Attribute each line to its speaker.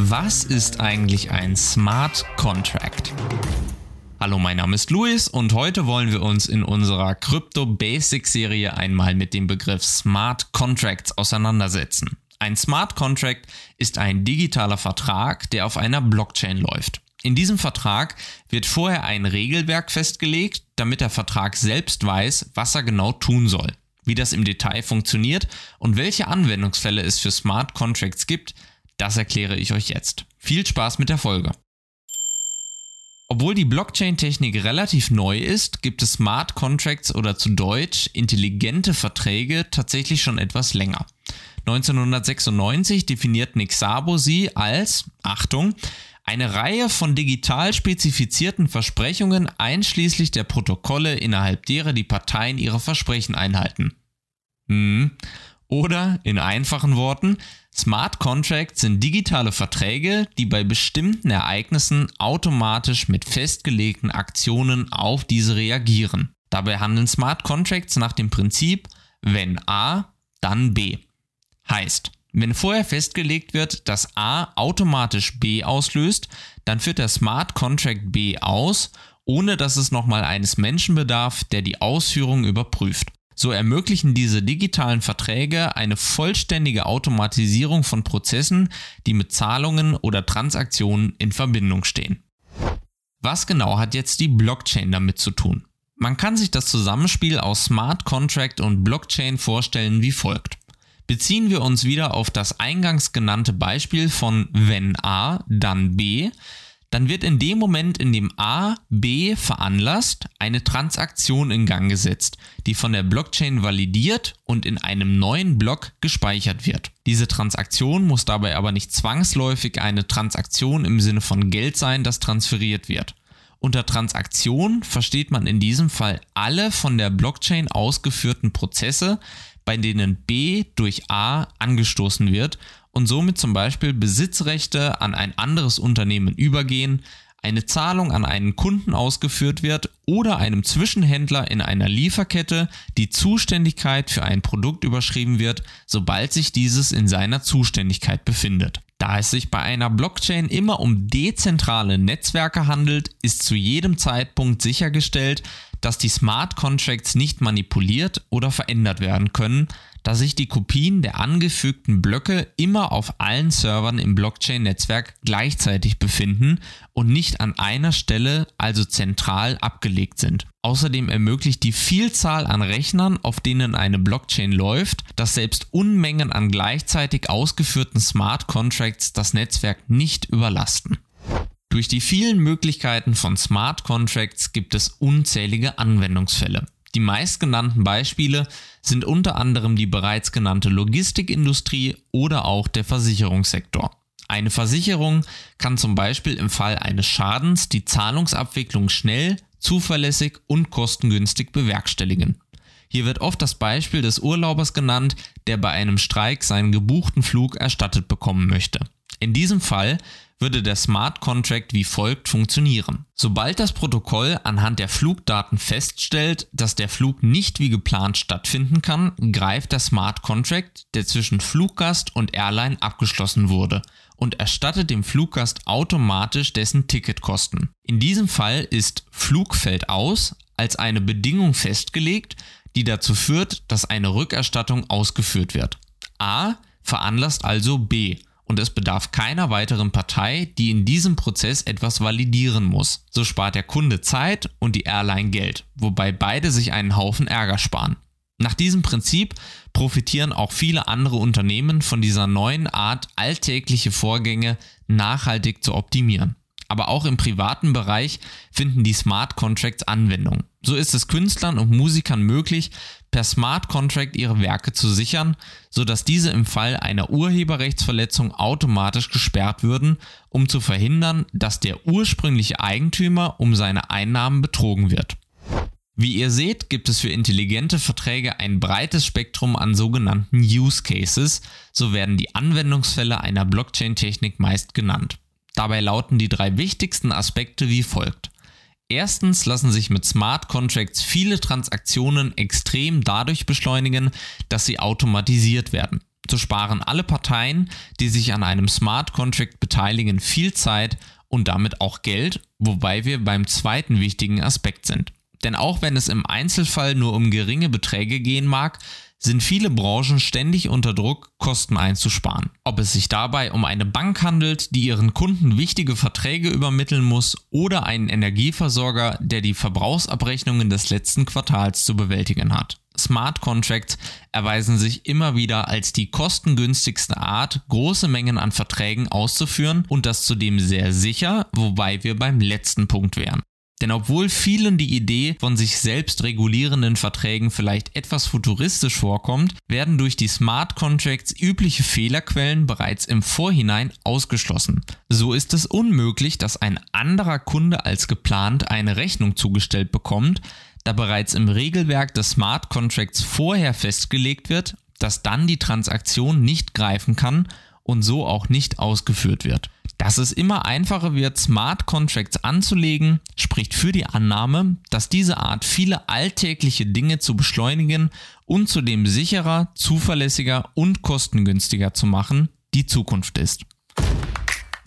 Speaker 1: Was ist eigentlich ein Smart Contract? Hallo, mein Name ist Luis und heute wollen wir uns in unserer Crypto Basics Serie einmal mit dem Begriff Smart Contracts auseinandersetzen. Ein Smart Contract ist ein digitaler Vertrag, der auf einer Blockchain läuft. In diesem Vertrag wird vorher ein Regelwerk festgelegt, damit der Vertrag selbst weiß, was er genau tun soll. Wie das im Detail funktioniert und welche Anwendungsfälle es für Smart Contracts gibt, das erkläre ich euch jetzt. Viel Spaß mit der Folge. Obwohl die Blockchain-Technik relativ neu ist, gibt es Smart Contracts oder zu Deutsch intelligente Verträge tatsächlich schon etwas länger. 1996 definiert Nick Szabo sie als, Achtung, eine Reihe von digital spezifizierten Versprechungen einschließlich der Protokolle, innerhalb derer die Parteien ihre Versprechen einhalten. Hm. Oder in einfachen Worten, Smart Contracts sind digitale Verträge, die bei bestimmten Ereignissen automatisch mit festgelegten Aktionen auf diese reagieren. Dabei handeln Smart Contracts nach dem Prinzip, wenn A, dann B. Heißt, wenn vorher festgelegt wird, dass A automatisch B auslöst, dann führt der Smart Contract B aus, ohne dass es nochmal eines Menschen bedarf, der die Ausführung überprüft. So ermöglichen diese digitalen Verträge eine vollständige Automatisierung von Prozessen, die mit Zahlungen oder Transaktionen in Verbindung stehen. Was genau hat jetzt die Blockchain damit zu tun? Man kann sich das Zusammenspiel aus Smart Contract und Blockchain vorstellen wie folgt. Beziehen wir uns wieder auf das eingangs genannte Beispiel von wenn A, dann B, dann wird in dem Moment, in dem A B veranlasst, eine Transaktion in Gang gesetzt, die von der Blockchain validiert und in einem neuen Block gespeichert wird. Diese Transaktion muss dabei aber nicht zwangsläufig eine Transaktion im Sinne von Geld sein, das transferiert wird. Unter Transaktion versteht man in diesem Fall alle von der Blockchain ausgeführten Prozesse, bei denen B durch A angestoßen wird und somit zum Beispiel Besitzrechte an ein anderes Unternehmen übergehen, eine Zahlung an einen Kunden ausgeführt wird oder einem Zwischenhändler in einer Lieferkette die Zuständigkeit für ein Produkt überschrieben wird, sobald sich dieses in seiner Zuständigkeit befindet. Da es sich bei einer Blockchain immer um dezentrale Netzwerke handelt, ist zu jedem Zeitpunkt sichergestellt, dass die Smart Contracts nicht manipuliert oder verändert werden können, da sich die Kopien der angefügten Blöcke immer auf allen Servern im Blockchain-Netzwerk gleichzeitig befinden und nicht an einer Stelle, also zentral, abgelegt sind. Außerdem ermöglicht die Vielzahl an Rechnern, auf denen eine Blockchain läuft, dass selbst Unmengen an gleichzeitig ausgeführten Smart Contracts das Netzwerk nicht überlasten. Durch die vielen Möglichkeiten von Smart Contracts gibt es unzählige Anwendungsfälle. Die meistgenannten Beispiele sind unter anderem die bereits genannte Logistikindustrie oder auch der Versicherungssektor. Eine Versicherung kann zum Beispiel im Fall eines Schadens die Zahlungsabwicklung schnell, zuverlässig und kostengünstig bewerkstelligen. Hier wird oft das Beispiel des Urlaubers genannt, der bei einem Streik seinen gebuchten Flug erstattet bekommen möchte. In diesem Fall würde der Smart Contract wie folgt funktionieren. Sobald das Protokoll anhand der Flugdaten feststellt, dass der Flug nicht wie geplant stattfinden kann, greift der Smart Contract, der zwischen Fluggast und Airline abgeschlossen wurde, und erstattet dem Fluggast automatisch dessen Ticketkosten. In diesem Fall ist Flug fällt aus als eine Bedingung festgelegt, die dazu führt, dass eine Rückerstattung ausgeführt wird. A veranlasst also B und es bedarf keiner weiteren Partei, die in diesem Prozess etwas validieren muss. So spart der Kunde Zeit und die Airline Geld, wobei beide sich einen Haufen Ärger sparen. Nach diesem Prinzip profitieren auch viele andere Unternehmen von dieser neuen Art, alltägliche Vorgänge nachhaltig zu optimieren. Aber auch im privaten Bereich finden die Smart Contracts Anwendung. So ist es Künstlern und Musikern möglich, per Smart Contract ihre Werke zu sichern, sodass diese im Fall einer Urheberrechtsverletzung automatisch gesperrt würden, um zu verhindern, dass der ursprüngliche Eigentümer um seine Einnahmen betrogen wird. Wie ihr seht, gibt es für intelligente Verträge ein breites Spektrum an sogenannten Use Cases, so werden die Anwendungsfälle einer Blockchain-Technik meist genannt. Dabei lauten die drei wichtigsten Aspekte wie folgt. Erstens lassen sich mit Smart Contracts viele Transaktionen extrem dadurch beschleunigen, dass sie automatisiert werden. So sparen alle Parteien, die sich an einem Smart Contract beteiligen, viel Zeit und damit auch Geld, wobei wir beim zweiten wichtigen Aspekt sind. Denn auch wenn es im Einzelfall nur um geringe Beträge gehen mag, sind viele Branchen ständig unter Druck, Kosten einzusparen. Ob es sich dabei um eine Bank handelt, die ihren Kunden wichtige Verträge übermitteln muss, oder einen Energieversorger, der die Verbrauchsabrechnungen des letzten Quartals zu bewältigen hat. Smart Contracts erweisen sich immer wieder als die kostengünstigste Art, große Mengen an Verträgen auszuführen und das zudem sehr sicher, wobei wir beim letzten Punkt wären. Denn obwohl vielen die Idee von sich selbst regulierenden Verträgen vielleicht etwas futuristisch vorkommt, werden durch die Smart Contracts übliche Fehlerquellen bereits im Vorhinein ausgeschlossen. So ist es unmöglich, dass ein anderer Kunde als geplant eine Rechnung zugestellt bekommt, da bereits im Regelwerk des Smart Contracts vorher festgelegt wird, dass dann die Transaktion nicht greifen kann und so auch nicht ausgeführt wird. Dass es immer einfacher wird, Smart Contracts anzulegen, spricht für die Annahme, dass diese Art viele alltägliche Dinge zu beschleunigen und zudem sicherer, zuverlässiger und kostengünstiger zu machen, die Zukunft ist.